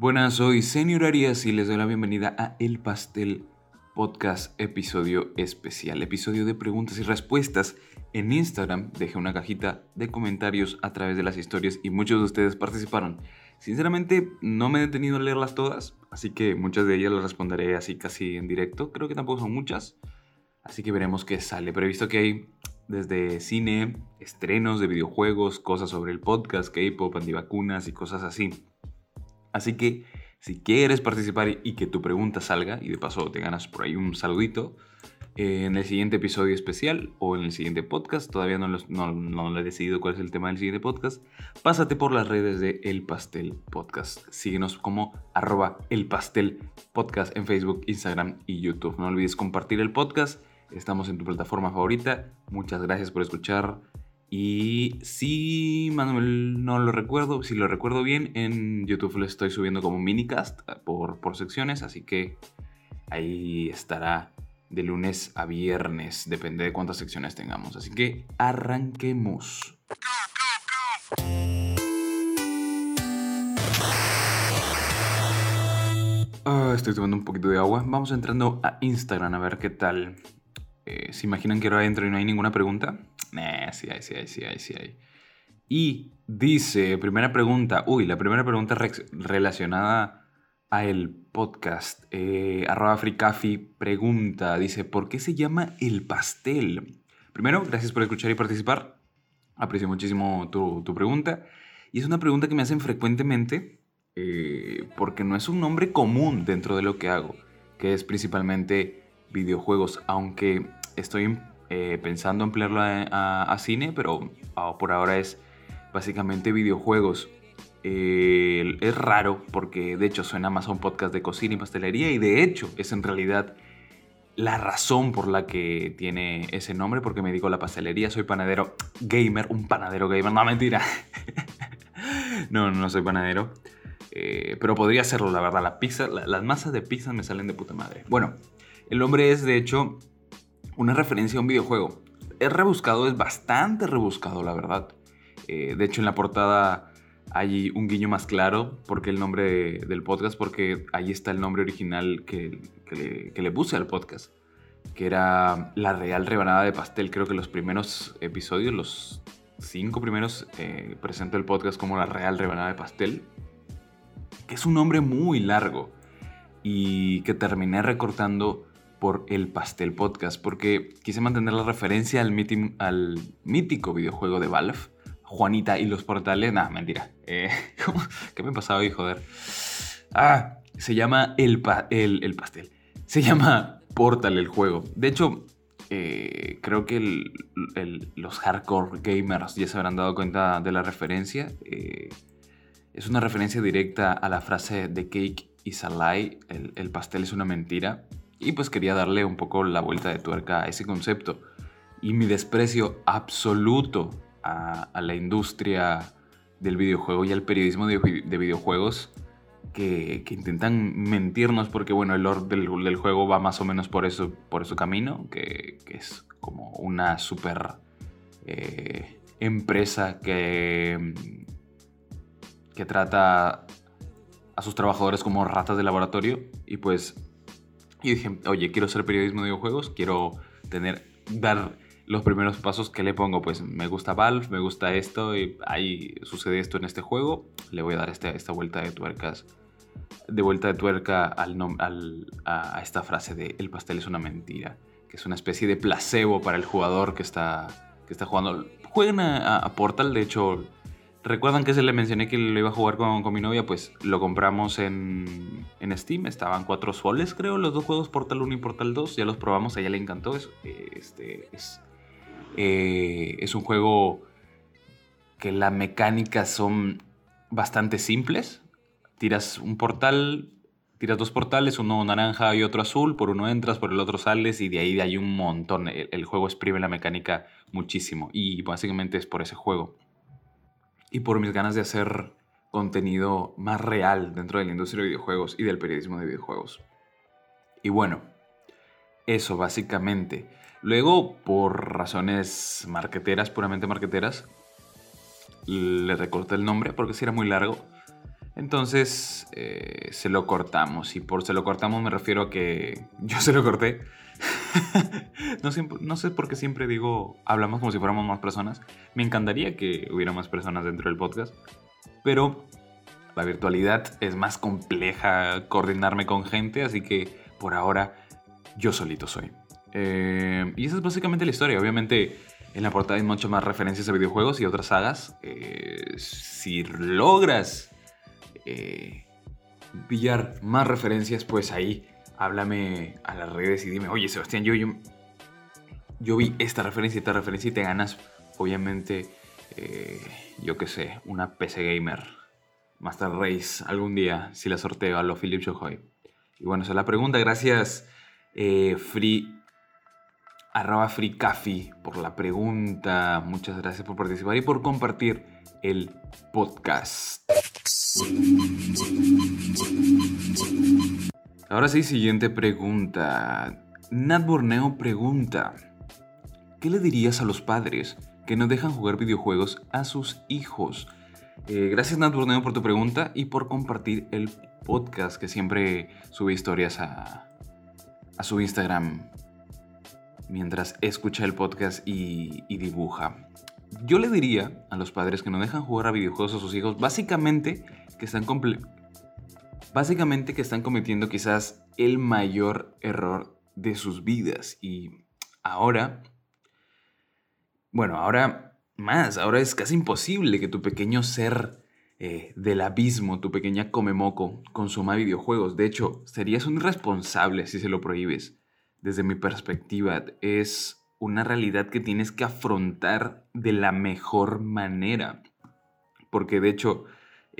Buenas, soy Senior Arias y les doy la bienvenida a El Pastel Podcast episodio especial, episodio de preguntas y respuestas. En Instagram dejé una cajita de comentarios a través de las historias y muchos de ustedes participaron. Sinceramente no me he detenido a leerlas todas, así que muchas de ellas las responderé así casi en directo. Creo que tampoco son muchas, así que veremos qué sale. Pero he visto que hay desde cine, estrenos de videojuegos, cosas sobre el podcast, K-pop, antivacunas y cosas así. Así que si quieres participar y que tu pregunta salga, y de paso te ganas por ahí un saludito, eh, en el siguiente episodio especial o en el siguiente podcast, todavía no, no, he decidido cuál es el tema del siguiente podcast, pásate por las redes de El Pastel Podcast. Síguenos como arroba El Pastel Podcast en Facebook, Instagram y YouTube. No olvides compartir el podcast. Estamos en tu plataforma favorita. Muchas gracias por escuchar. Y si Manuel no lo recuerdo, si lo recuerdo bien, en YouTube lo estoy subiendo como minicast eh, por, por secciones, así que ahí estará de lunes a viernes, depende de cuántas secciones tengamos. Así que arranquemos. Ah, estoy tomando un poquito de agua. Vamos entrando a Instagram a ver qué tal. Eh, ¿Se imaginan que ahora entro y no hay ninguna pregunta? Nah, sí hay, sí hay, sí hay, sí hay. Y dice, primera pregunta, uy, la primera pregunta relacionada a el podcast. Eh, arroba Fricafi pregunta, dice, ¿por qué se llama el pastel? Primero, gracias por escuchar y participar. Aprecio muchísimo tu, pregunta. Y es una pregunta que me hacen frecuentemente eh, porque no es un nombre común dentro de lo que hago, que es principalmente videojuegos, aunque estoy eh, pensando emplearlo a, cine, pero ah, por ahora es básicamente videojuegos. Eh, es raro porque de hecho suena más a un podcast de cocina y pastelería y de hecho es en realidad la razón por la que tiene ese nombre porque me dedico a la pastelería, soy panadero gamer, un panadero gamer, no mentira. no, no soy panadero. Eh, pero podría serlo, la verdad. La pizza, las masas de pizza me salen de puta madre. Bueno, el nombre es de hecho una referencia a un videojuego. Es rebuscado, es bastante rebuscado, la verdad. Eh, de hecho, en la portada hay un guiño más claro porque el nombre del podcast, porque ahí está el nombre original que, le, puse al podcast, que era La Real Rebanada de Pastel. Creo que los primeros episodios, los cinco primeros, eh, presento el podcast como La Real Rebanada de Pastel, que es un nombre muy largo y que terminé recortando por el Pastel Podcast, porque quise mantener la referencia al, mítico videojuego de Valve, Juanita y los portales. Nah, mentira. Eh, ¿Qué me pasaba hoy, joder? Ah, se llama el, el, pastel. Se llama Portal el juego. De hecho, eh, creo que los hardcore gamers ya se habrán dado cuenta de la referencia. Eh, es una referencia directa a la frase de Cake is a lie, el pastel es una mentira. Y pues quería darle un poco la vuelta de tuerca a ese concepto. Y mi desprecio absoluto a, la industria del videojuego y al periodismo de, videojuegos que, intentan mentirnos porque bueno, el lore del, juego va más o menos por, eso, por ese camino, que, es como una super eh, empresa que, que trata a sus trabajadores como ratas de laboratorio y pues y dije, oye, quiero hacer periodismo de videojuegos, quiero tener, dar los primeros pasos que le pongo. Pues me gusta Valve, me gusta esto, y ahí sucede esto en este juego, le voy a dar este, esta vuelta de tuercas. De vuelta de tuerca al, al a esta frase de el pastel es una mentira, que es una especie de placebo para el jugador que está, que está jugando. Jueguen a Portal, de hecho, ¿Recuerdan que se le mencioné que lo iba a jugar con, mi novia? Pues lo compramos en, Steam. Estaban cuatro soles, creo, los dos juegos, Portal 1 y Portal 2. Ya los probamos, a ella le encantó. Es, este, es, eh, es un juego que las mecánicas son bastante simples. Tiras un portal, tiras dos portales, uno naranja y otro azul. Por uno entras, por el otro sales y de ahí hay un montón. El, el juego exprime la mecánica muchísimo. Y básicamente es por ese juego y por mis ganas de hacer contenido más real dentro de la industria de videojuegos y del periodismo de videojuegos. Y bueno, eso básicamente. Luego, por razones marqueteras, puramente marqueteras, le recorté el nombre porque si era muy largo. Entonces eh, se lo cortamos. Y por se lo cortamos me refiero a que yo se lo corté. no, sé por qué siempre digo, hablamos como si fuéramos más personas. Me encantaría que hubiera más personas dentro del podcast. Pero la virtualidad es más compleja coordinarme con gente, así que por ahora yo solito soy. Eh, y esa es básicamente la historia. Obviamente en la portada hay muchas más referencias a videojuegos y otras sagas. Eh, si logras eh, pillar más referencias, pues ahí háblame a las redes y dime, oye Sebastián, yo, yo, yo vi esta referencia y esta referencia y te ganas, obviamente, yo qué sé, una PC Gamer Master Race algún día, si la sorteo a los Philip Shohoi. Y bueno, esa es la pregunta. Gracias, Free arroba FreeCafi por la pregunta. Muchas gracias por participar y por compartir el podcast. Ahora sí, siguiente pregunta. Nat Borneo pregunta, ¿qué le dirías a los padres que no dejan jugar videojuegos a sus hijos? Eh, gracias Nat Borneo por tu pregunta y por compartir el podcast que siempre sube historias a, a su Instagram mientras escucha el podcast y, dibuja. Yo le diría a los padres que no dejan jugar a videojuegos a sus hijos, básicamente que están básicamente que están cometiendo quizás el mayor error de sus vidas y ahora bueno, ahora más, ahora es casi imposible que tu pequeño ser eh, del abismo, tu pequeña comemoco, consuma videojuegos. De hecho, serías un irresponsable si se lo prohíbes desde mi perspectiva, es una realidad que tienes que afrontar de la mejor manera. Porque de hecho,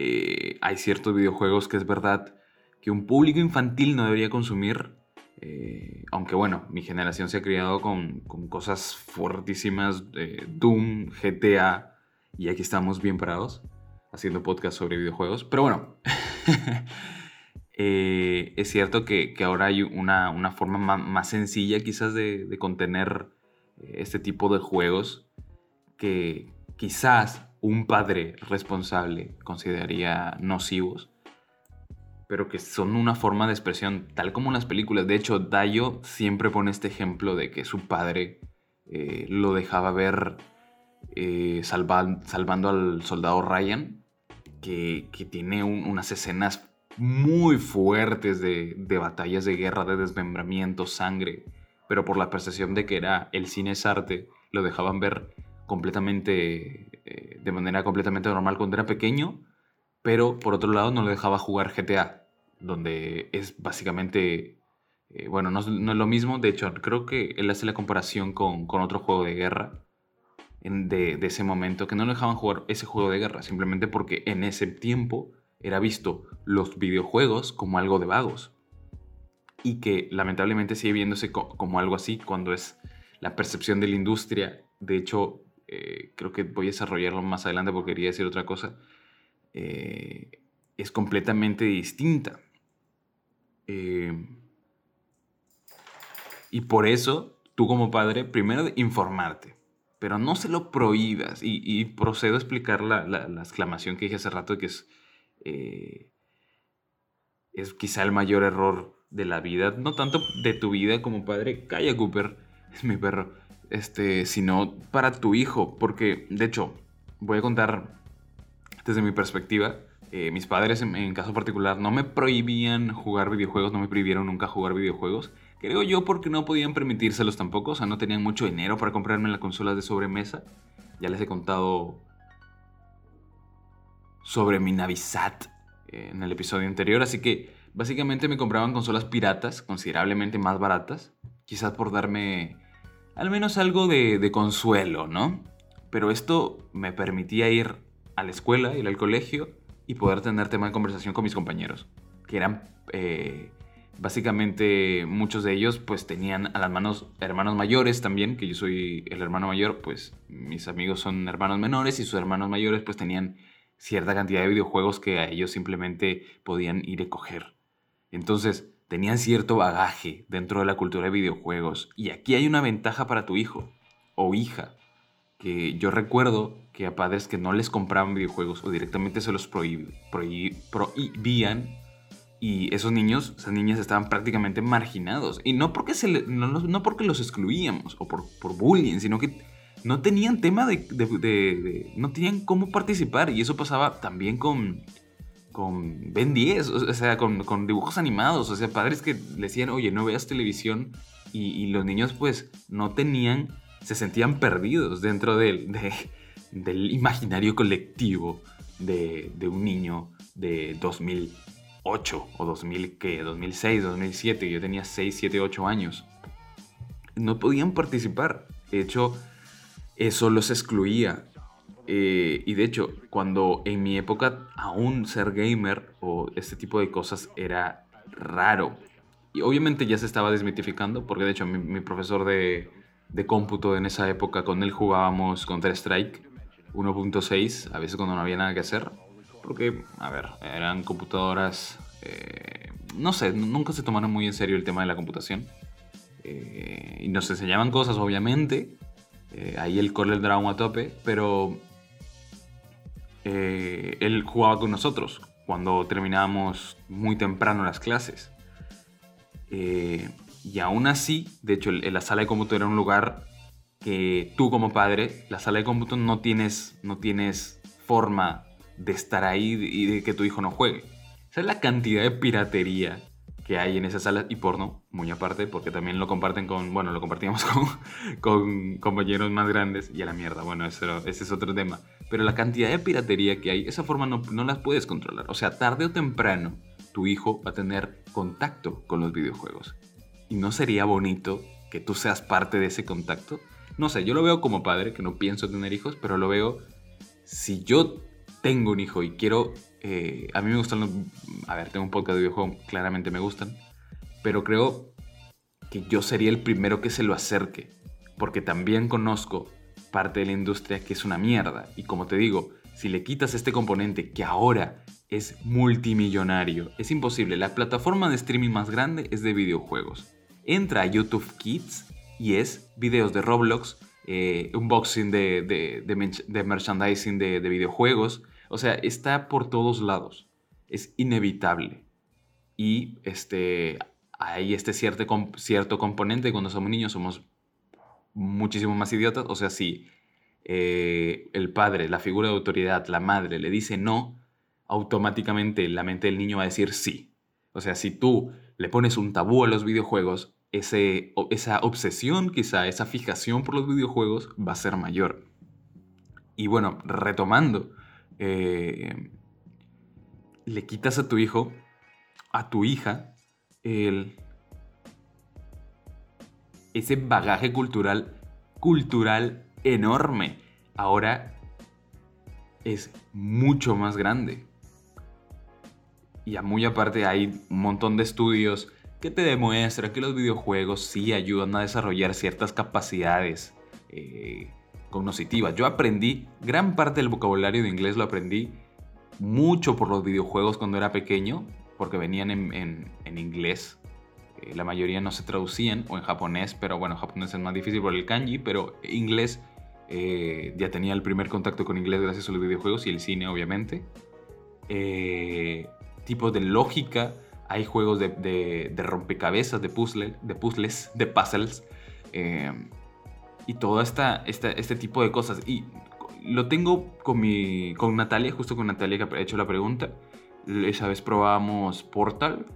eh, hay ciertos videojuegos que es verdad que un público infantil no debería consumir. Eh, aunque bueno, mi generación se ha criado con, cosas fuertísimas, Doom, GTA, y aquí estamos bien parados haciendo podcast sobre videojuegos. Pero bueno, Eh, es cierto que, ahora hay una, forma más, sencilla quizás de, contener eh, este tipo de juegos que quizás un padre responsable consideraría nocivos, pero que son una forma de expresión, tal como en las películas. De hecho, Dayo siempre pone este ejemplo de que su padre eh, lo dejaba ver salvando al soldado Ryan, que, tiene unas escenas muy fuertes de, batallas de guerra, de desmembramiento, sangre, pero por la percepción de que era el cine es arte, lo dejaban ver completamente, eh, de manera completamente normal cuando era pequeño, pero por otro lado no le dejaba jugar GTA, donde es básicamente, eh, bueno, no es, lo mismo, de hecho creo que él hace la comparación con, otro juego de guerra de, de ese momento, que no le dejaban jugar ese juego de guerra, simplemente porque en ese tiempo era visto los videojuegos como algo de vagos y que lamentablemente sigue viéndose como algo así cuando es la percepción de la industria. De hecho, eh, creo que voy a desarrollarlo más adelante porque quería decir otra cosa. Eh, es completamente distinta. Eh, y por eso, tú como padre, primero informarte, pero no se lo prohíbas. Y, procedo a explicar la, la, exclamación que dije hace rato, que es es quizá el mayor error de la vida, no tanto de tu vida como padre, calla Cooper, es mi perro, este, sino para tu hijo, porque de hecho, voy a contar desde mi perspectiva, eh, mis padres en, caso particular no me prohibían jugar videojuegos, no me prohibieron nunca jugar videojuegos, creo yo porque no podían permitírselos tampoco, o sea, no tenían mucho dinero para comprarme las consolas de sobremesa, ya les he contado sobre mi Navisat eh, en el episodio anterior, así que básicamente me compraban consolas piratas, considerablemente más baratas, quizás por darme al menos algo de, consuelo, ¿no? Pero esto me permitía ir a la escuela, ir al colegio y poder tener tema de conversación con mis compañeros, que eran eh, básicamente muchos de ellos pues tenían a las manos hermanos mayores también, que yo soy el hermano mayor, pues mis amigos son hermanos menores y sus hermanos mayores pues tenían cierta cantidad de videojuegos que a ellos simplemente podían ir a coger. Entonces, tenían cierto bagaje dentro de la cultura de videojuegos. Y aquí hay una ventaja para tu hijo o hija. que yo recuerdo que a padres que no les compraban videojuegos o directamente se los prohibían y esos niños, esas niñas estaban prácticamente marginados. Y no porque, se no, porque los excluíamos o por, por bullying, sino que no tenían tema de, No tenían cómo participar. Y eso pasaba también con, con Ben 10, o sea, con, dibujos animados. O sea, padres que le decían, oye, no veas televisión. Y, los niños pues no tenían, se sentían perdidos dentro del, imaginario colectivo de, un niño de 2000 8 o 2000, ¿qué? 2006, 2007, yo tenía 6, 7, 8 años. No podían participar. De hecho, eso los excluía. Eh, y de hecho, cuando en mi época aún ser gamer o este tipo de cosas era raro. Y obviamente ya se estaba desmitificando, porque de hecho mi, profesor de, de, cómputo en esa época, con él jugábamos Counter-Strike 1.6, a veces cuando no había nada que hacer. Porque, a ver, eran computadoras... Eh, no sé, nunca se tomaron muy en serio el tema de la computación. Eh, y nos enseñaban cosas, obviamente. Ahí el Corel Dragon a tope, pero él jugaba con nosotros cuando terminábamos muy temprano las clases. y aún así, de hecho, en la sala de cómputo era un lugar que tú como padre, la sala de cómputo no tienes, no tienes forma de estar ahí y de que tu hijo no juegue. Esa es la cantidad de piratería que hay en esas salas y porno, muy aparte, porque también lo comparten con, bueno, lo compartíamos con, con compañeros más grandes y a la mierda, bueno, ese es otro tema. Pero la cantidad de piratería que hay, esa forma no, no las puedes controlar. O sea, tarde o temprano, tu hijo va a tener contacto con los videojuegos. ¿Y no sería bonito que tú seas parte de ese contacto? No sé, yo lo veo como padre, que no pienso tener hijos, pero lo veo, si yo tengo un hijo y quiero... Eh, a mí me gustan los... A ver, tengo un podcast de videojuegos, claramente me gustan, pero creo que yo sería el primero que se lo acerque, porque también conozco parte de la industria que es una mierda. Y como te digo, si le quitas este componente que ahora es multimillonario, es imposible. La plataforma de streaming más grande es de videojuegos. Entra a YouTube Kids y es videos de Roblox, eh, unboxing de, de, merchandising de, videojuegos, o sea, está por todos lados. Es inevitable. Y este, hay este cierto, cierto componente cuando somos niños somos muchísimo más idiotas. O sea, si eh, el padre, la figura de autoridad, la madre le dice no, automáticamente la mente del niño va a decir sí. O sea, si tú le pones un tabú a los videojuegos, ese, esa obsesión, quizá esa fijación por los videojuegos va a ser mayor. Y bueno, retomando eh, le quitas a tu hijo, a tu hija, el, ese bagaje cultural, cultural enorme. Ahora es mucho más grande. Y a muy aparte hay un montón de estudios que te demuestran que los videojuegos sí ayudan a desarrollar ciertas capacidades eh, cognitivas. Yo aprendí, gran parte del vocabulario de inglés lo aprendí mucho por los videojuegos cuando era pequeño, porque venían en, inglés. Eh, la mayoría no se traducían, o en japonés, pero bueno, japonés es más difícil por el kanji, pero inglés eh, ya tenía el primer contacto con inglés gracias a los videojuegos y el cine, obviamente. Eh, tipos de lógica, hay juegos de, rompecabezas, de, puzzle, de puzzles, de puzzles y todo esta, este tipo de cosas. Y lo tengo con, mi, con Natalia, justo con Natalia que ha hecho la pregunta. Esa vez probábamos Portal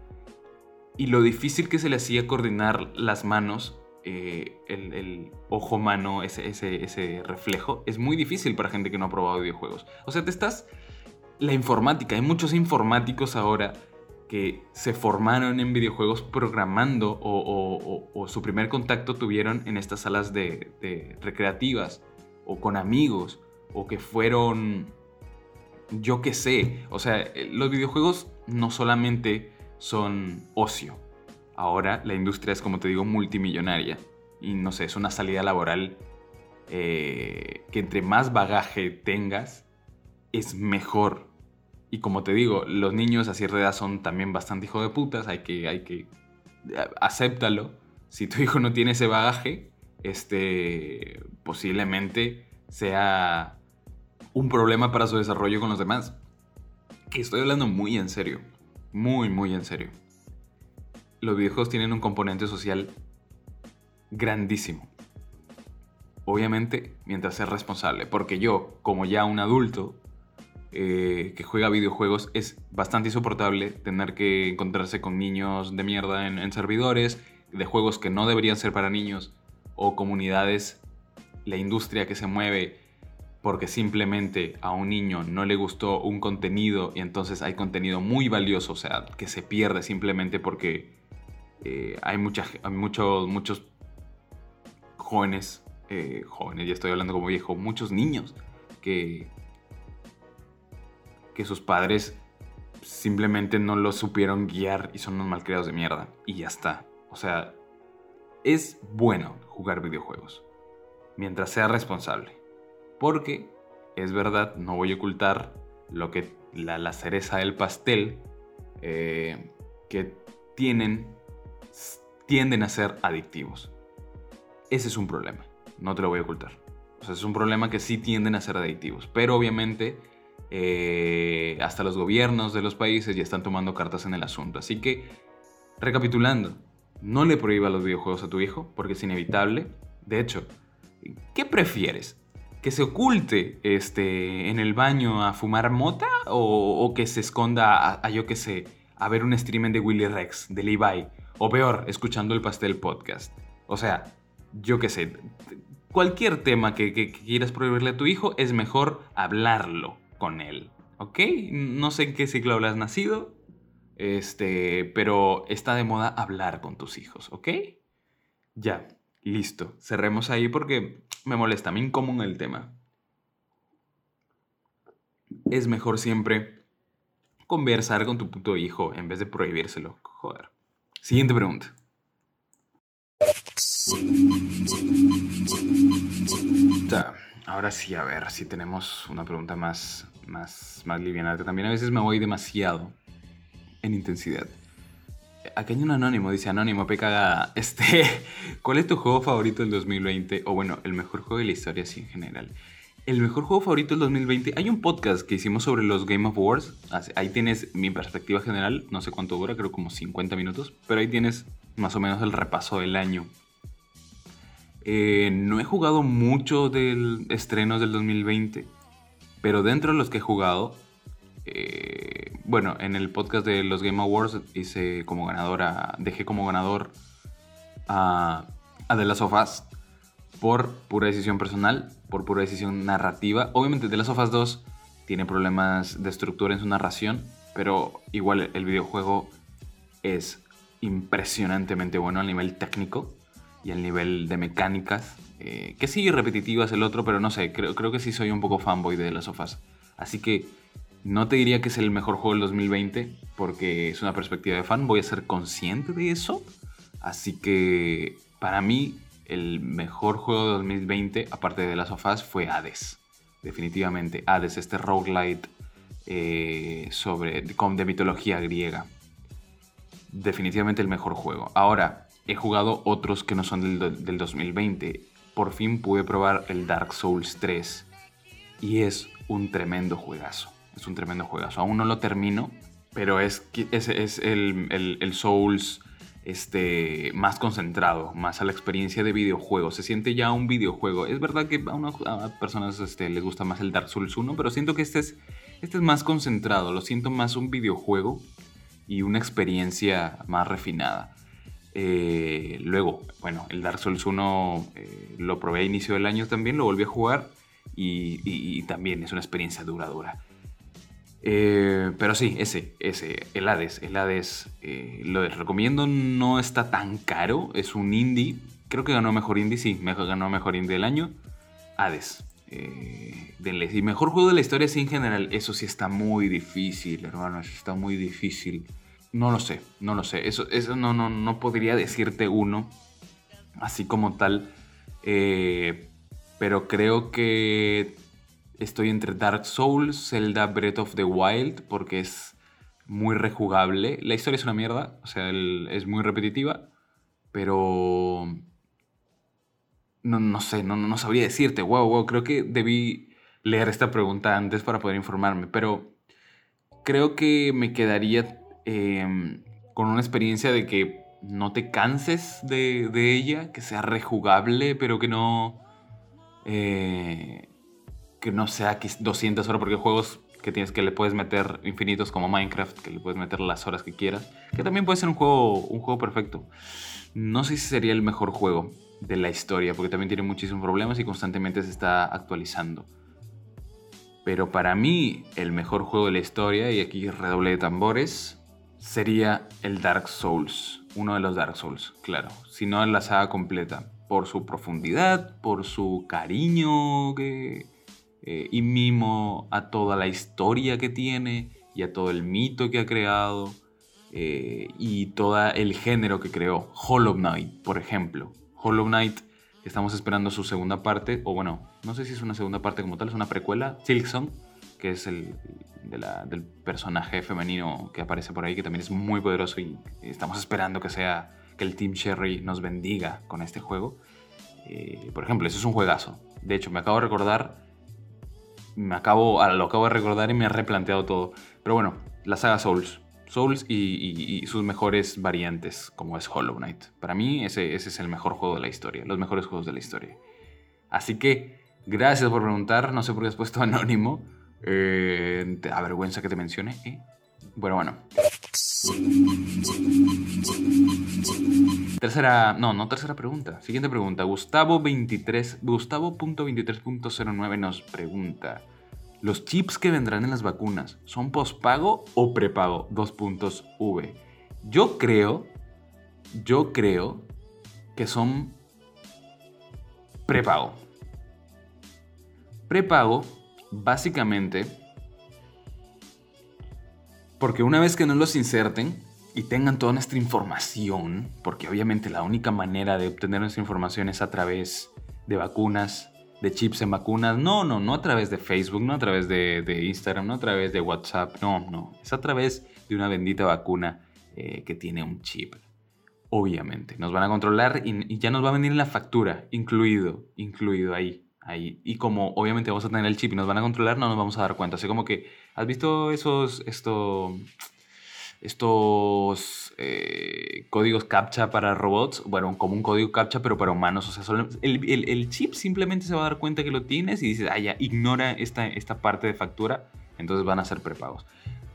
y lo difícil que se le hacía coordinar las manos, eh, el, ojo-mano, ese, ese, ese reflejo, es muy difícil para gente que no ha probado videojuegos. O sea, te estás... La informática, hay muchos informáticos ahora que se formaron en videojuegos programando o, su primer contacto tuvieron en estas salas de, recreativas o con amigos o que fueron yo qué sé, o sea, los videojuegos no solamente son ocio. Ahora la industria es, como te digo, multimillonaria. Y no sé, es una salida laboral eh, que entre más bagaje tengas, es mejor. Y como te digo, los niños a cierta edad son también bastante hijos de putas, hay que, hay que, acéptalo. Si tu hijo no tiene ese bagaje, este, posiblemente sea un problema para su desarrollo con los demás. Estoy hablando muy en serio. Muy, muy en serio. Los videojuegos tienen un componente social grandísimo. Obviamente, mientras sea responsable. Porque yo, como ya un adulto eh, que juega videojuegos, es bastante insoportable tener que encontrarse con niños de mierda en servidores, de juegos que no deberían ser para niños, o comunidades, la industria que se mueve porque simplemente a un niño no le gustó un contenido y entonces hay contenido muy valioso, o sea, que se pierde simplemente porque eh, hay, mucha, muchos, muchos jóvenes, eh, jóvenes, ya estoy hablando como viejo, muchos niños que, que sus padres simplemente no los supieron guiar y son unos malcriados de mierda. Y ya está. O sea, es bueno jugar videojuegos mientras sea responsable. Porque, es verdad, no voy a ocultar lo que la, cereza del pastel, eh, que tienen, tienden a ser adictivos. Ese es un problema, no te lo voy a ocultar. O sea, es un problema que sí tienden a ser adictivos. Pero obviamente, eh, hasta los gobiernos de los países ya están tomando cartas en el asunto. Así que, recapitulando, no le prohíba los videojuegos a tu hijo porque es inevitable. De hecho, ¿qué prefieres? ¿Que se oculte este, en el baño a fumar mota o, que se esconda a, yo que sé, a ver un streaming de Willy Rex, de Levi? O peor, escuchando el Pastel Podcast. O sea, yo que sé, cualquier tema que, que, quieras prohibirle a tu hijo es mejor hablarlo con él. ¿Ok? No sé en qué siglo habrás nacido, este, pero está de moda hablar con tus hijos, ¿ok? Ya, listo. Cerremos ahí porque me molesta, me incómodo el tema. Es mejor siempre conversar con tu puto hijo en vez de prohibírselo. Joder. Siguiente pregunta. ahora sí, a ver si tenemos una pregunta más, más, más liviana. También a veces me voy demasiado en intensidad. Aquí hay un anónimo, dice anónimo, peca este, ¿cuál es tu juego favorito del 2020? O bueno, el mejor juego de la historia así en general. El mejor juego favorito del 2020, hay un podcast que hicimos sobre los Game of Wars, ahí tienes mi perspectiva general, no sé cuánto dura, creo como 50 minutos, pero ahí tienes más o menos el repaso del año. Eh, no he jugado mucho del estrenos del 2020, pero dentro de los que he jugado, eh, bueno, en el podcast de los Game Awards hice como ganadora, dejé como ganador a, a The Last of Us por pura decisión personal, por pura decisión narrativa. Obviamente The Last of Us 2 tiene problemas de estructura en su narración, pero igual el videojuego es impresionantemente bueno a nivel técnico y al nivel de mecánicas. Eh, que sí, repetitivas el otro, pero no sé, creo, creo que sí soy un poco fanboy de of Us. Así que no te diría que es el mejor juego del 2020 porque es una perspectiva de fan, voy a ser consciente de eso. Así que para mí el mejor juego de 2020, aparte de las sofás, fue Hades. Definitivamente, Hades, este roguelite eh, sobre, de mitología griega. Definitivamente el mejor juego. Ahora, he jugado otros que no son del, del 2020. Por fin pude probar el Dark Souls 3 y es un tremendo juegazo. Es un tremendo juegazo. Aún no lo termino, pero es, es, es el, el, Souls este, más concentrado, más a la experiencia de videojuego. Se siente ya un videojuego. Es verdad que a, a personas este, les gusta más el Dark Souls 1, pero siento que este es, este es más concentrado. Lo siento más un videojuego y una experiencia más refinada. Eh, luego, bueno, el Dark Souls 1 eh, lo probé a inicio del año también, lo volví a jugar y también es una experiencia duradura. Eh, pero sí, ese, ese, el Hades. El Hades eh, lo recomiendo, no está tan caro, es un indie. Creo que ganó mejor indie, sí, ganó mejor indie del año. Hades. Eh, Y mejor juego de la historia, sí, en general. Eso sí está muy difícil, hermano, eso está muy difícil. No lo sé, no lo sé. Eso, eso no, no, no podría decirte uno, así como tal. Eh, pero creo que Estoy entre Dark Souls, Zelda Breath of the Wild, porque es muy rejugable. La historia es una mierda, o sea, es muy repetitiva, pero no, no sé, no, no sabría decirte. Wow, wow, creo que debí leer esta pregunta antes para poder informarme, pero creo que me quedaría em, con una experiencia de que no te canses de, ella, que sea rejugable, pero que no... Eh, que no sea que 200 horas, porque juegos que tienes que le puedes meter infinitos como Minecraft, que le puedes meter las horas que quieras, que también puede ser un juego, un juego perfecto. No sé si sería el mejor juego de la historia, porque también tiene muchísimos problemas y constantemente se está actualizando. Pero para mí, el mejor juego de la historia, y aquí redoble de tambores, sería el Dark Souls. Uno de los Dark Souls, claro. Si no la saga completa. Por su profundidad, por su cariño que, eh, y mimo a toda la historia que tiene y a todo el mito que ha creado eh, y todo el género que creó. Hollow Knight, por ejemplo. Hollow Knight, estamos esperando su segunda parte, o bueno, no sé si es una segunda parte como tal, es una precuela, Silksong, que es el del personaje femenino que aparece por ahí, que también es muy poderoso y estamos esperando que sea que el Team Cherry nos bendiga con este juego. Eh, por ejemplo, eso es un juegazo. De hecho, me acabo de recordar me acabo, lo acabo de recordar y me ha replanteado todo. Pero bueno, la saga Souls. Souls y, sus mejores variantes, como es Hollow Knight. Para mí ese, ese es el mejor juego de la historia, los mejores juegos de la historia. Así que, gracias por preguntar, no sé por qué has puesto anónimo. Eh, te avergüenza que te mencione. ¿eh? Bueno, bueno. Tercera, no, no tercera pregunta. Siguiente pregunta. Gustavo 23, Gustavo.23.09 nos pregunta: ¿Los chips que vendrán en las vacunas son pospago o prepago? Dos puntos V. Yo creo, yo creo que son prepago. Prepago, básicamente, porque una vez que no los inserten, y tengan toda nuestra información, porque obviamente la única manera de obtener nuestra información es a través de vacunas, de chips en vacunas. No, no, no a través de Facebook, no a través de, Instagram, no a través de WhatsApp, no, no. Es a través de una bendita vacuna eh, que tiene un chip. Obviamente, nos van a controlar y, ya nos va a venir en la factura, incluido, incluido ahí, ahí. Y como obviamente vamos a tener el chip y nos van a controlar, no nos vamos a dar cuenta. Así como que, ¿has visto esos, esto, estos eh, códigos CAPTCHA para robots, bueno, como un código CAPTCHA pero para humanos, o sea, el, chip simplemente se va a dar cuenta que lo tienes y dices, ah, ya, ignora esta, esta parte de factura, entonces van a ser prepagos.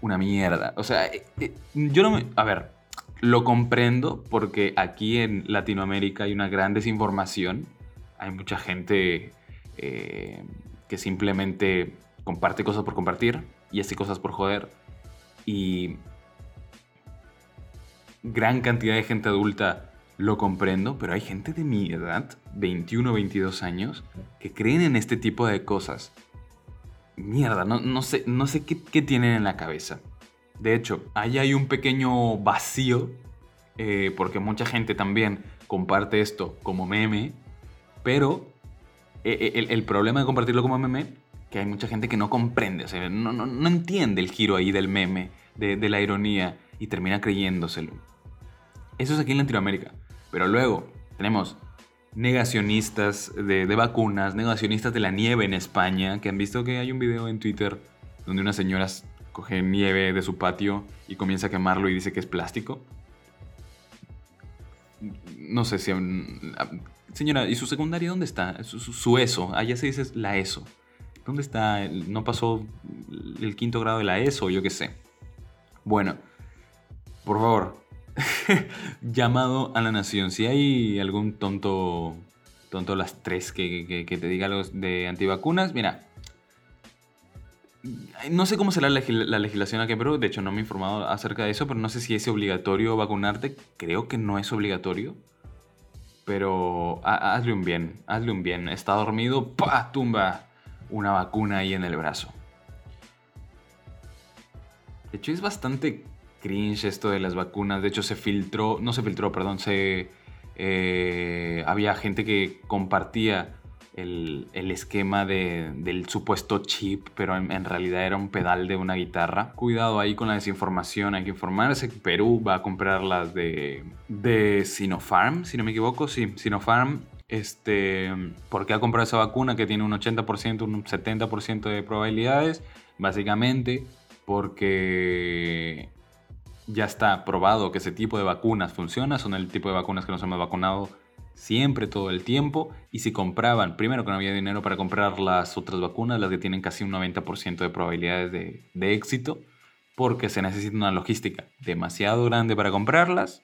Una mierda. O sea, eh, eh, yo no me... A ver, lo comprendo porque aquí en Latinoamérica hay una gran desinformación, hay mucha gente que simplemente comparte cosas por compartir y hace cosas por joder. Y gran cantidad de gente adulta lo comprendo, pero hay gente de mi edad, 21 o 22 años, que creen en este tipo de cosas. Mierda, no, sé, no sé qué, tienen en la cabeza. De hecho, ahí hay un pequeño vacío, eh, porque mucha gente también comparte esto como meme, pero eh, eh, el, problema de compartirlo como meme, que hay mucha gente que no comprende, o sea, no, entiende el giro ahí del meme, de la ironía, y termina creyéndoselo. Eso es aquí en Latinoamérica. Pero luego tenemos negacionistas de, vacunas, negacionistas de la nieve en España, que han visto que hay un video en Twitter donde una señora coge nieve de su patio y comienza a quemarlo y dice que es plástico. No sé si... Señora, ¿y su secundaria dónde está? Su, ESO. Allá se dice la ESO. ¿Dónde está? ¿No pasó el quinto grado de la ESO? Yo qué sé. Bueno, por favor, llamado a la nación. Si hay algún tonto, tonto las tres que, te diga algo de antivacunas, mira, no sé cómo será la, legislación aquí pero de hecho no me he informado acerca de eso, pero no sé si es obligatorio vacunarte. Creo que no es obligatorio. Pero hazle un bien, hazle un bien. Está dormido, ¡pa! Tumba una vacuna ahí en el brazo. De hecho es bastante cringe esto de las vacunas. De hecho, se filtró, no se filtró, perdón, se, eh, había gente que compartía el, esquema del supuesto chip, pero en, realidad era un pedal de una guitarra. Cuidado ahí con la desinformación, hay que informarse. Perú va a comprar las de, de Sinopharm, si no me equivoco, sí, Sinopharm. este, ¿por qué ha comprado esa vacuna que tiene un 80%, un 70% de probabilidades? Básicamente porque ya está probado que ese tipo de vacunas funciona, son el tipo de vacunas que nos hemos vacunado siempre, todo el tiempo, y si compraban, primero que no había dinero para comprar las otras vacunas, las que tienen casi un 90% de probabilidades de, de éxito, porque se necesita una logística demasiado grande para comprarlas,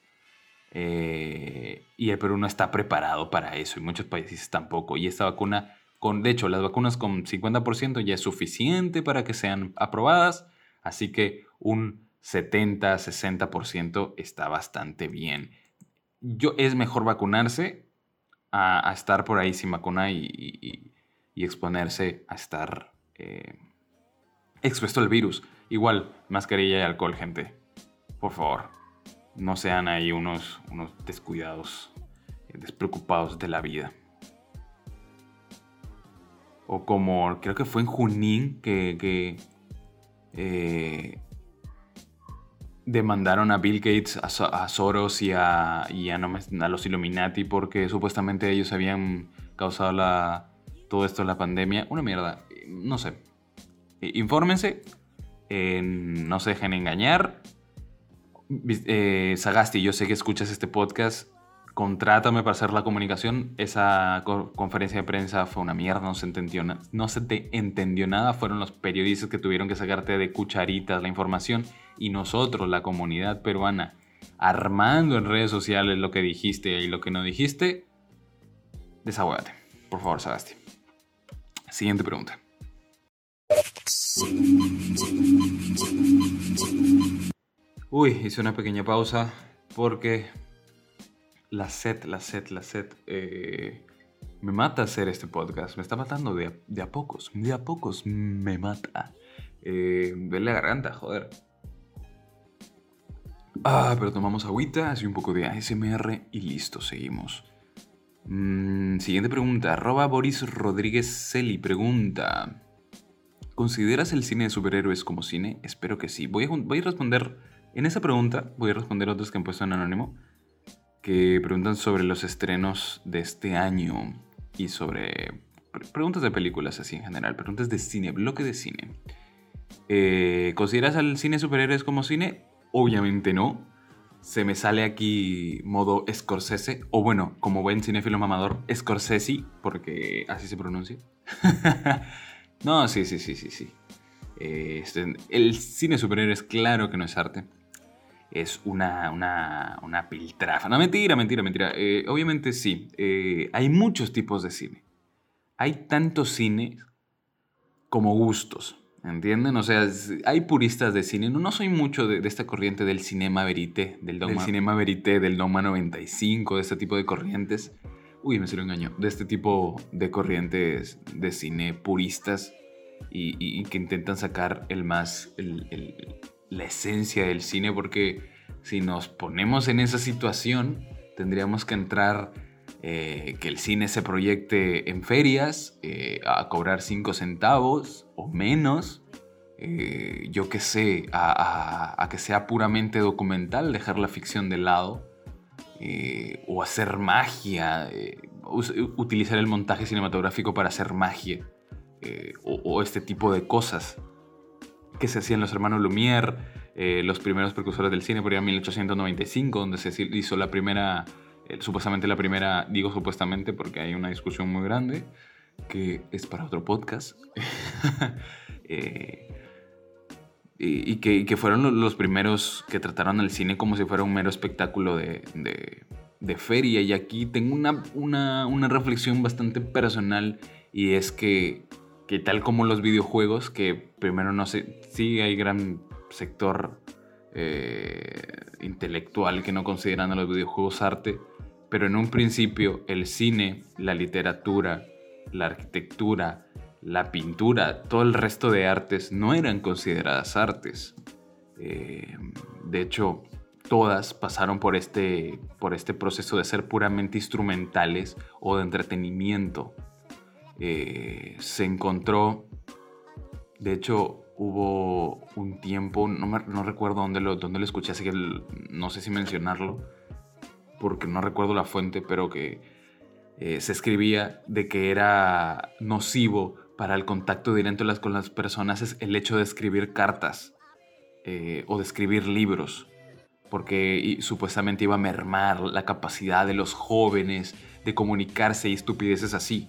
eh, y el Perú no está preparado para eso, y muchos países tampoco, y esta vacuna, con, de hecho, las vacunas con 50% ya es suficiente para que sean aprobadas, así que un 70-60% está bastante bien. Yo, es mejor vacunarse a, estar por ahí sin vacuna y, exponerse a estar eh, expuesto al virus. Igual, mascarilla y alcohol, gente. Por favor, no sean ahí unos, unos descuidados, eh, despreocupados de la vida. O como, creo que fue en Junín que, eh, demandaron a Bill Gates, a, Soros y, a, a, los Illuminati porque supuestamente ellos habían causado la, todo esto de la pandemia. Una mierda, no sé. Infórmense, no se dejen engañar. Eh, Sagasti, yo sé que escuchas este podcast. Contrátame para hacer la comunicación. Esa conferencia de prensa fue una mierda, no se entendió, no se te entendió nada. Fueron los periodistas que tuvieron que sacarte de cucharitas la información y nosotros, la comunidad peruana, armando en redes sociales lo que dijiste y lo que no dijiste, desahógate. Por favor, Sagasti. Siguiente pregunta. Uy, hice una pequeña pausa porque la sed, la sed, la sed eh, me mata hacer este podcast. Me está matando de a, pocos, de a pocos me mata. Eh, la garganta, joder. Ah, pero tomamos agüita, así un poco de ASMR y listo, seguimos. Mm, siguiente pregunta. Arroba Boris Rodríguez Celi pregunta. ¿Consideras el cine de superhéroes como cine? Espero que sí. Voy a, responder, en esa pregunta, voy a responder otros que han puesto en anónimo, que preguntan sobre los estrenos de este año y sobre preguntas de películas así en general, preguntas de cine, bloque de cine. Eh, ¿Consideras al cine superhéroes como cine? Obviamente no. Se me sale aquí modo Scorsese, o bueno, como buen cinéfilo mamador, Scorsese, porque así se pronuncia. no, sí, sí, sí, sí, sí. Este, el cine es claro que no es arte. Es una, una, una piltrafa. No, mentira, mentira, mentira. Eh, obviamente sí. Eh, hay muchos tipos de cine. Hay tantos cines como gustos. ¿Entienden? O sea, hay puristas de cine. No, no soy mucho de, esta corriente del cinema verité, del dogma, cinema verité, del dogma 95, de este tipo de corrientes. Uy, me se lo engañó. De este tipo de corrientes de cine puristas y, que intentan sacar el más, la esencia del cine, porque si nos ponemos en esa situación, tendríamos que entrar eh, que el cine se proyecte en ferias eh, a cobrar 5 centavos o menos. Eh, yo qué sé, a, que sea puramente documental, dejar la ficción de lado. o hacer magia, utilizar el montaje cinematográfico para hacer magia. O, este tipo de cosas que se hacían los hermanos Lumière, los primeros precursores del cine por allá en 1895, donde se hizo la primera eh, supuestamente la primera, digo supuestamente porque hay una discusión muy grande, que es para otro podcast, eh, y, que, fueron los primeros que trataron al cine como si fuera un mero espectáculo de, de, feria. Y aquí tengo una, una, una, reflexión bastante personal y es que, que tal como los videojuegos, que primero no sé, sí hay gran sector eh, intelectual que no consideran a los videojuegos arte, pero en un principio el cine, la literatura, la arquitectura, la pintura, todo el resto de artes no eran consideradas artes. Eh, de hecho, todas pasaron por este, por este proceso de ser puramente instrumentales o de entretenimiento. Eh, se encontró, de hecho, hubo un tiempo, no, recuerdo dónde lo, dónde lo escuché, así que no sé si mencionarlo, porque no recuerdo la fuente, pero que eh, se escribía de que era nocivo para el contacto directo con las personas es el hecho de escribir cartas eh, o de escribir libros, porque supuestamente iba a mermar la capacidad de los jóvenes de comunicarse y estupideces así.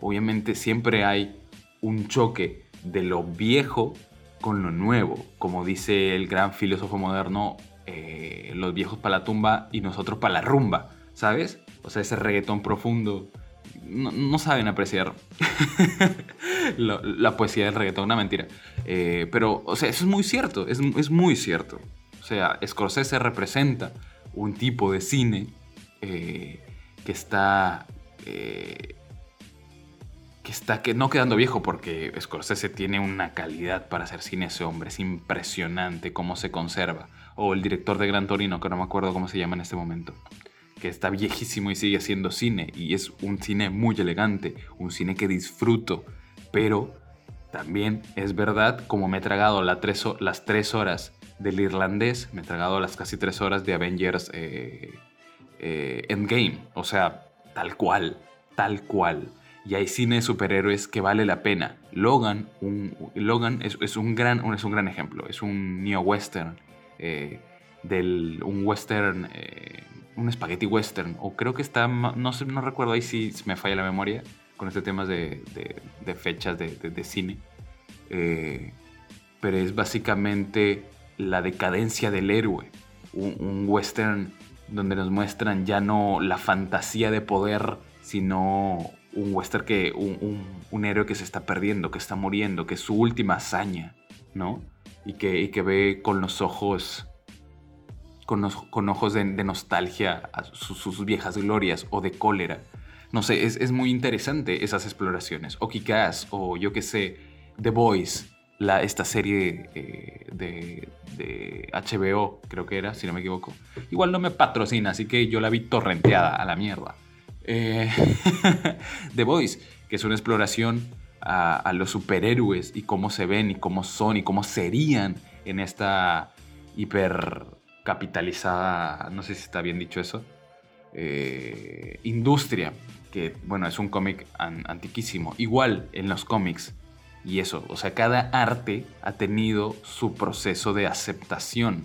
Obviamente siempre hay un choque de lo viejo con lo nuevo, como dice el gran filósofo moderno, eh, los viejos para la tumba y nosotros para la rumba, ¿sabes? O sea, ese reggaetón profundo. No, saben apreciar la, poesía del reggaetón, una mentira. Eh, pero, o sea, eso es muy cierto, es, muy cierto. O sea, Scorsese representa un tipo de cine eh, que está que está que no quedando viejo porque Scorsese tiene una calidad para hacer cine ese hombre, es impresionante cómo se conserva. O el director de Gran Torino, que no me acuerdo cómo se llama en este momento, que está viejísimo y sigue haciendo cine y es un cine muy elegante, un cine que disfruto, pero también es verdad como me he tragado las tres horas del irlandés, me he tragado las casi tres horas de Avengers eh, eh, Endgame, o sea, tal cual, tal cual y hay cine de superhéroes que vale la pena. Logan, un, Logan es, un gran, es un gran ejemplo, es un neo-western, eh, un western, eh, un spaghetti western, o creo que está, no, no recuerdo ahí si me falla la memoria con este tema de, de, fechas de, cine, eh, pero es básicamente la decadencia del héroe, un western donde nos muestran ya no la fantasía de poder, sino un western que, un, héroe que se está perdiendo, que está muriendo, que es su última hazaña, ¿no? Y que, que ve con los ojos, con, con ojos de, nostalgia a sus, viejas glorias o de cólera. No sé, es, muy interesante esas exploraciones. O Kikaz, o yo qué sé, The Boys, la, esta serie eh, de, de, HBO, creo que era, si no me equivoco. Igual no me patrocina, así que yo la vi torrenteada a la mierda. Eh, The Voice, que es una exploración a, los superhéroes y cómo se ven y cómo son y cómo serían en esta hipercapitalizada, no sé si está bien dicho eso, eh, industria, que bueno, es un cómic antiquísimo. Igual en los cómics. Y eso, o sea, cada arte ha tenido su proceso de aceptación.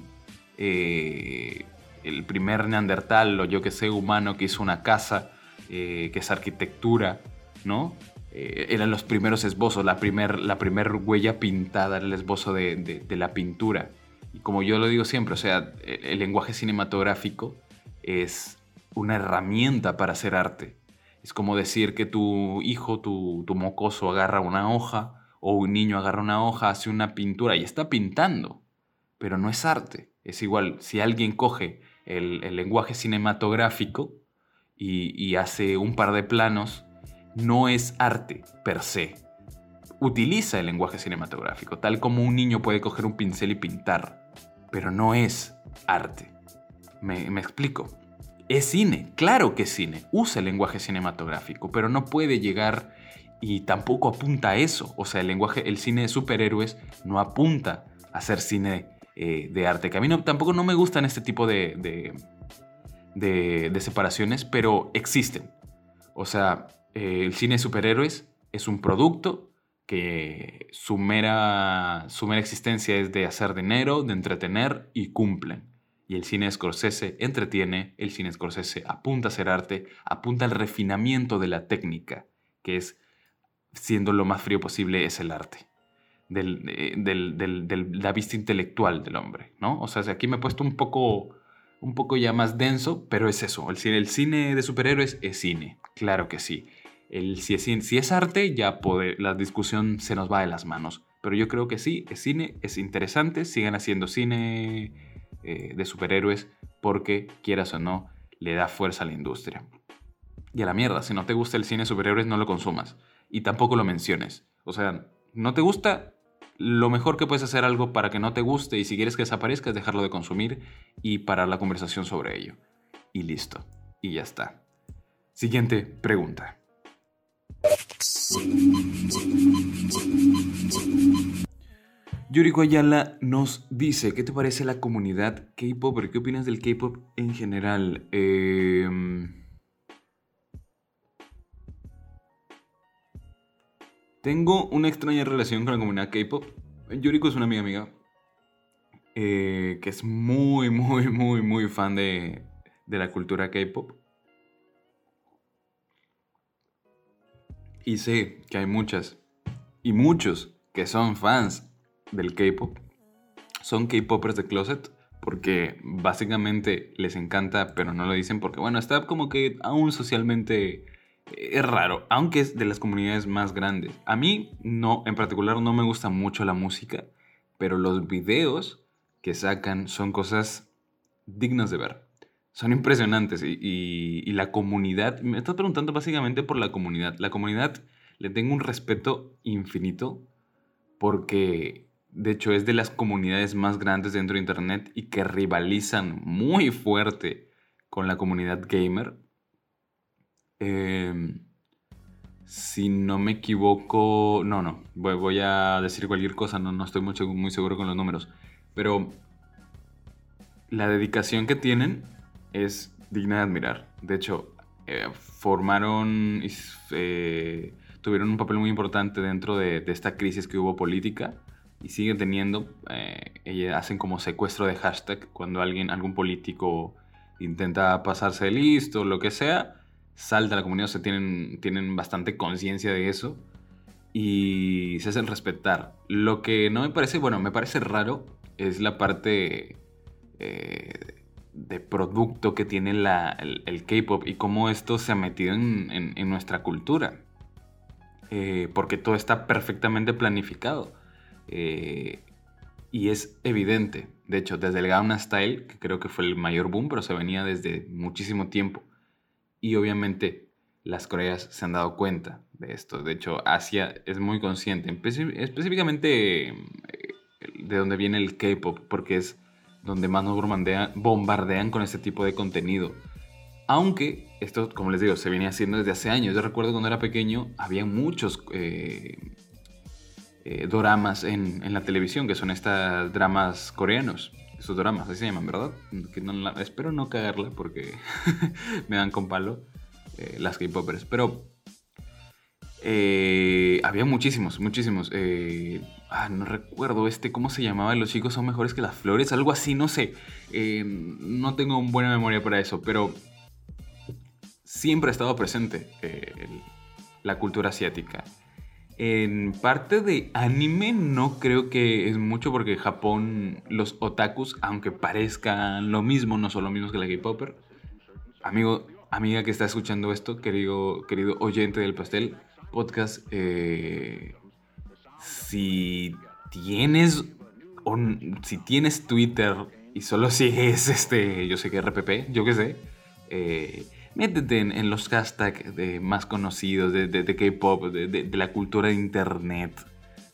Eh, el primer neandertal o yo que sé, humano que hizo una casa eh, que es arquitectura, ¿no? Eh, eran los primeros esbozos, la primera la primer huella pintada, el esbozo de, la pintura. Y como yo lo digo siempre, o sea, el, lenguaje cinematográfico es una herramienta para hacer arte. Es como decir que tu hijo, tu, mocoso, agarra una hoja o un niño agarra una hoja, hace una pintura y está pintando, pero no es arte. Es igual, si alguien coge el, el lenguaje cinematográfico y, hace un par de planos, no es arte per se. Utiliza el lenguaje cinematográfico, tal como un niño puede coger un pincel y pintar, pero no es arte. Me, explico. Es cine, claro que es cine, usa el lenguaje cinematográfico, pero no puede llegar y tampoco apunta a eso. O sea, el lenguaje, el cine de superhéroes no apunta a ser cine eh, de arte. Que a mí tampoco no me gustan este tipo de, de, separaciones, pero existen. O sea, eh, el cine de superhéroes es un producto que su mera, su mera existencia es de hacer dinero, de entretener y cumplen. Y el cine Scorsese entretiene, el cine Scorsese apunta a hacer arte, apunta al refinamiento de la técnica, que es, siendo lo más frío posible, es el arte. Del, eh, de la vista intelectual del hombre, ¿no? O sea, aquí me he puesto un poco un poco ya más denso, pero es eso. El cine, el cine de superhéroes es cine, claro que sí. El, si, es, si es arte, ya la discusión se nos va de las manos. Pero yo creo que sí, es cine, es interesante, sigan haciendo cine eh, de superhéroes porque, quieras o no, le da fuerza a la industria. Y a la mierda, si no te gusta el cine de superhéroes, no lo consumas. Y tampoco lo menciones. O sea, no te gusta, lo mejor que puedes hacer algo para que no te guste y si quieres que desaparezca es dejarlo de consumir y parar la conversación sobre ello. Y listo. Y ya está. Siguiente pregunta. Yuri Ayala nos dice, ¿qué te parece la comunidad K-Pop? ¿Qué opinas del K-Pop en general? Em, Tengo una extraña relación con la comunidad K-pop. Yuriko es una amiga amiga eh, que es muy, muy, muy, muy fan de, de la cultura K-pop. Y sé que hay muchas y muchos que son fans del K-pop. Son K-popers de closet porque básicamente les encanta, pero no lo dicen porque, bueno, está como que aún socialmente es raro, aunque es de las comunidades más grandes. A mí, no, en particular, no me gusta mucho la música, pero los videos que sacan son cosas dignas de ver. Son impresionantes y, la comunidad, me estás preguntando básicamente por la comunidad. La comunidad le tengo un respeto infinito porque de hecho es de las comunidades más grandes dentro de Internet y que rivalizan muy fuerte con la comunidad gamer. Em, si no me equivoco, no, no, voy, a decir cualquier cosa, no, no estoy muy, muy seguro con los números, pero la dedicación que tienen es digna de admirar. De hecho, eh, formaron, eh, tuvieron un papel muy importante dentro de, esta crisis que hubo política y siguen teniendo. Eh, hacen como secuestro de hashtag cuando alguien, algún político intenta pasarse de listo, lo que sea salta la comunidad, o sea, tienen, tienen bastante conciencia de eso y se hacen respetar. Lo que no me parece, bueno, me parece raro es la parte eh, de producto que tiene el, K-pop y cómo esto se ha metido en, nuestra cultura. Eh, porque todo está perfectamente planificado. Eh, y es evidente. De hecho, desde el Gauna Style, que creo que fue el mayor boom, pero se venía desde muchísimo tiempo. Y obviamente las Coreas se han dado cuenta de esto. De hecho, Asia es muy consciente, específicamente eh, de dónde viene el K-Pop, porque es donde más nos bombardean con este tipo de contenido. Aunque esto, como les digo, se viene haciendo desde hace años. Yo recuerdo cuando era pequeño, había muchos eh, eh, doramas en, en, la televisión, que son estos dramas coreanos esos dramas, así se llaman, ¿verdad? Espero no cagarla porque me dan con palo eh, las K-popers. Pero eh, había muchísimos, muchísimos. Eh, ah, no recuerdo este, ¿cómo se llamaba? Los chicos son mejores que las flores, algo así, no sé. no tengo buena memoria para eso, pero siempre ha estado presente la cultura asiática. En parte de anime no creo que es mucho porque Japón, los otakus, aunque parezcan lo mismo, no son lo mismo que la K-Popper. Amigo, amiga que está escuchando esto, querido, querido oyente del pastel, podcast, eh, si tienes, si tienes Twitter y solo sigues este, yo sé que RPP, yo qué sé, eh, métete en, los hashtags más conocidos de, de, K-pop, de, la cultura de internet.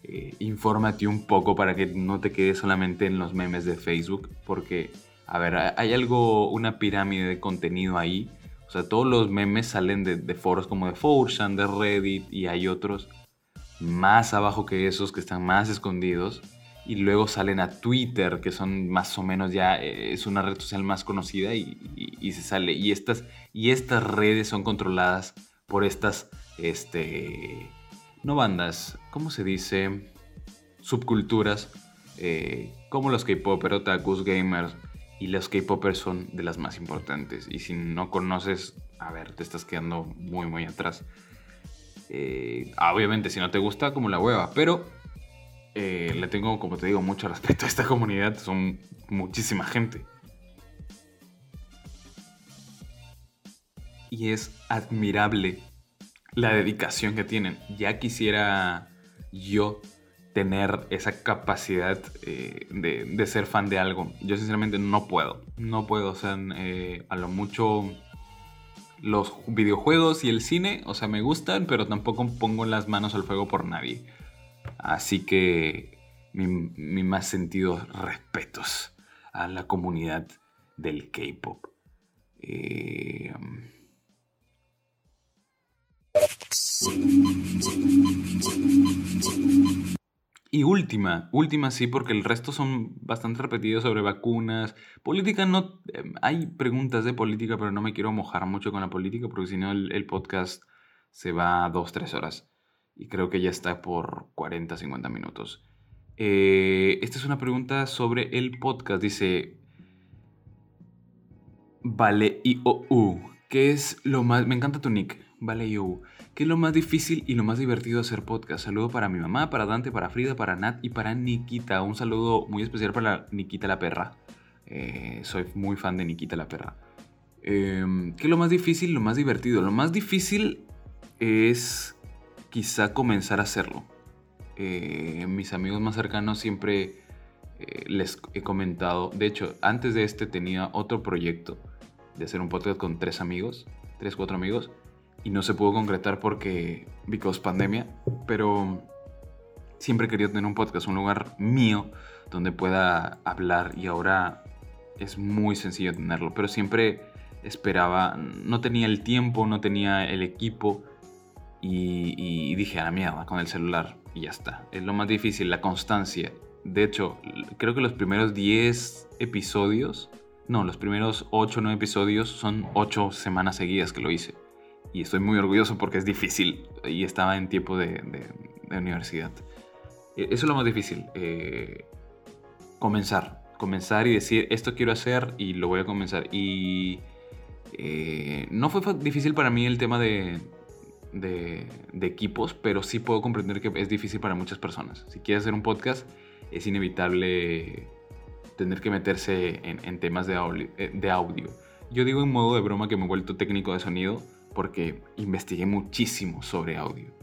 Eh, infórmate un poco para que no te quedes solamente en los memes de Facebook, porque, a ver, hay algo, una pirámide de contenido ahí. O sea, todos los memes salen de, foros como de 4 de Reddit, y hay otros más abajo que esos que están más escondidos y luego salen a Twitter, que son más o menos ya, eh, es una red social más conocida y, se sale. Y estas, y estas redes son controladas por estas, este, no bandas, ¿cómo se dice? Subculturas, eh, como los K-Popers, otakus, gamers. Y los K-Popers son de las más importantes. Y si no conoces, a ver, te estás quedando muy, muy atrás. Eh, obviamente, si no te gusta, como la hueva. Pero eh, le tengo, como te digo, mucho respeto a esta comunidad. Son muchísima gente. Y es admirable la dedicación que tienen. Ya quisiera yo tener esa capacidad eh, de, ser fan de algo. Yo sinceramente no puedo. No puedo. O sea, eh, a lo mucho los videojuegos y el cine, o sea, me gustan, pero tampoco pongo las manos al fuego por nadie. Así que mi, más sentido respetos a la comunidad del K-Pop. Eh, y última, última sí, porque el resto son bastante repetidos sobre vacunas. Política no... Eh, hay preguntas de política, pero no me quiero mojar mucho con la política, porque si no el, el podcast se va a dos, tres horas. Y creo que ya está por 40, 50 minutos. Eh, esta es una pregunta sobre el podcast. Dice, vale, o ¿qué es lo más... Me encanta tu nick, vale, o ¿Qué es lo más difícil y lo más divertido de hacer podcast? Saludo para mi mamá, para Dante, para Frida, para Nat y para Nikita. Un saludo muy especial para Nikita la perra. Eh, soy muy fan de Nikita la perra. Em, ¿Qué es lo más difícil lo más divertido? Lo más difícil es quizá comenzar a hacerlo. Eh, mis amigos más cercanos siempre eh, les he comentado. De hecho, antes de este tenía otro proyecto de hacer un podcast con tres amigos, tres, cuatro amigos y no se pudo concretar porque, because pandemia, pero siempre he querido tener un podcast, un lugar mío donde pueda hablar y ahora es muy sencillo tenerlo, pero siempre esperaba, no tenía el tiempo, no tenía el equipo y, dije a la mierda con el celular y ya está. Es lo más difícil, la constancia. De hecho, creo que los primeros 10 episodios, no, los primeros 8 o 9 episodios son 8 semanas seguidas que lo hice y estoy muy orgulloso porque es difícil y estaba en tiempo de, universidad. E, eso es lo más difícil, eh, comenzar, comenzar y decir esto quiero hacer y lo voy a comenzar. Y eh, no fue difícil para mí el tema de, de, equipos, pero sí puedo comprender que es difícil para muchas personas. Si quieres hacer un podcast, es inevitable tener que meterse en, temas de eh, de audio. Yo digo en modo de broma que me he vuelto técnico de sonido porque investigué muchísimo sobre audio.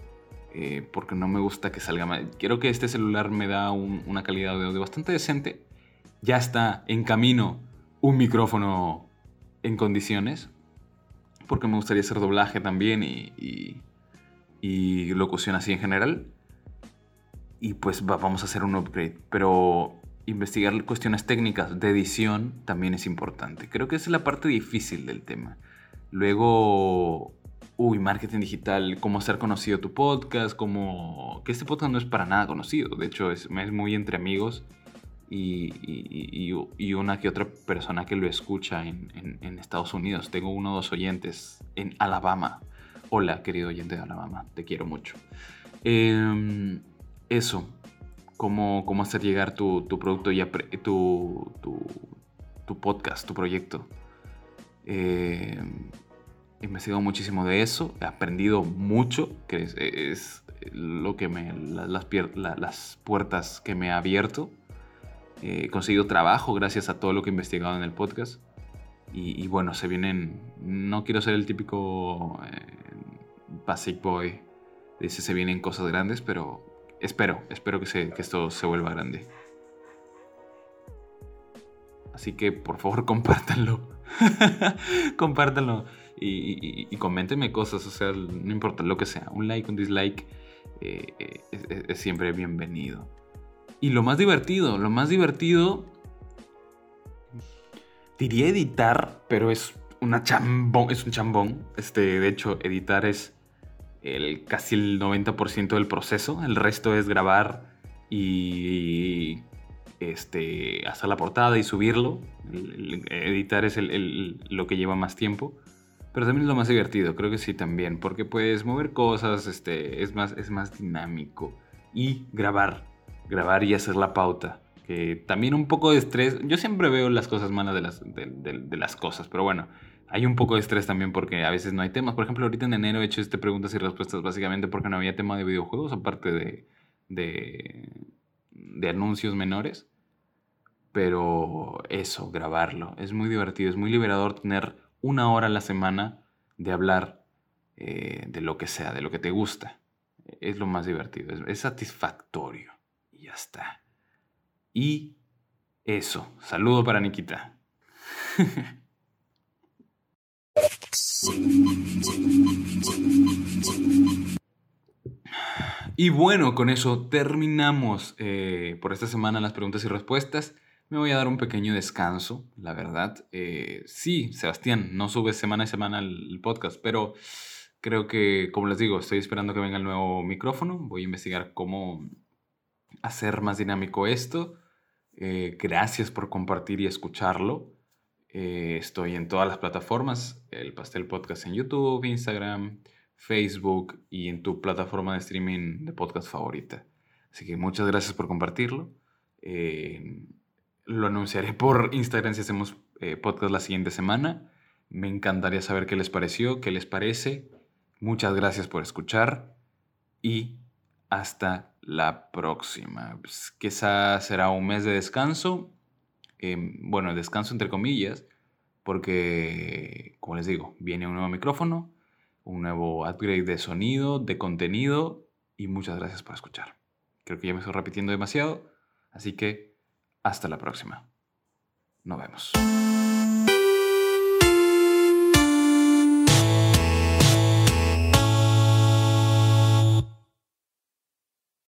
Eh, porque no me gusta que salga mal. Quiero que este celular me da una calidad de audio bastante decente. Ya está en camino un micrófono en condiciones. Porque me gustaría hacer doblaje también y, y, locución así en general. Y pues vamos a hacer un upgrade. Pero investigar cuestiones técnicas de edición también es importante. Creo que es la parte difícil del tema. Luego, uy, marketing digital, cómo hacer conocido tu podcast, cómo... Que este podcast no es para nada conocido, de hecho es muy entre amigos y, y, una que otra persona que lo escucha en, en, Estados Unidos. Tengo uno o dos oyentes en Alabama. Hola, querido oyente de Alabama, te quiero mucho. Em, eso, cómo, cómo hacer llegar tu, tu producto y tu, tu, tu podcast, tu proyecto. Eh, he investigado muchísimo de eso, he aprendido mucho, que es, lo que me, las, las, puertas que me ha abierto. He conseguido trabajo gracias a todo lo que he investigado en el podcast. Y, bueno, se vienen, no quiero ser el típico eh, basic boy, dice se vienen cosas grandes, pero espero, espero que, se, que esto se vuelva grande. Así que por favor compártanlo. compártanlo y, y, coméntenme cosas, o sea, no importa lo que sea, un like, un dislike, eh, eh, es, siempre bienvenido. Y lo más divertido, lo más divertido, diría editar, pero es una chambón, es un chambón. Este, de hecho, editar es el, casi el 90% del proceso, el resto es grabar y este, hacer la portada y subirlo. editar es lo que lleva más tiempo. Pero también es lo más divertido, creo que sí también, porque puedes mover cosas, este, es, más, es más dinámico. Y grabar, grabar y hacer la pauta. Que también un poco de estrés, yo siempre veo las cosas malas de las, de, las cosas, pero bueno, hay un poco de estrés también porque a veces no hay temas. Por ejemplo, ahorita en enero he hecho este preguntas y respuestas básicamente porque no había tema de videojuegos, aparte de, de, de anuncios menores. Pero eso, grabarlo, es muy divertido, es muy liberador tener una hora a la semana de hablar eh, de lo que sea, de lo que te gusta. Es lo más divertido, es, satisfactorio. Y eso, saludo para Nikita. y bueno, con eso terminamos eh, por esta semana las preguntas y respuestas. Me voy a dar un pequeño descanso, la verdad. Eh, sí, Sebastián, no sube semana a semana el, podcast, pero creo que, como les digo, estoy esperando que venga el nuevo micrófono. Voy a investigar cómo hacer más dinámico esto. Eh, gracias por compartir y escucharlo. Eh, estoy en todas las plataformas, el Pastel Podcast en YouTube, Instagram, Facebook y en tu plataforma de streaming de podcast favorita. Así que muchas gracias por compartirlo. Eh, lo anunciaré por Instagram si hacemos podcast la siguiente semana. Me encantaría saber qué les pareció, qué les parece. Muchas gracias por escuchar y hasta la próxima. Pues, quizá será un mes de descanso. Em, bueno, descanso entre comillas, porque, como les digo, viene un nuevo micrófono, un nuevo upgrade de sonido, de contenido y muchas gracias por escuchar. Creo que ya me estoy repitiendo demasiado, así que hasta la próxima. Nos vemos.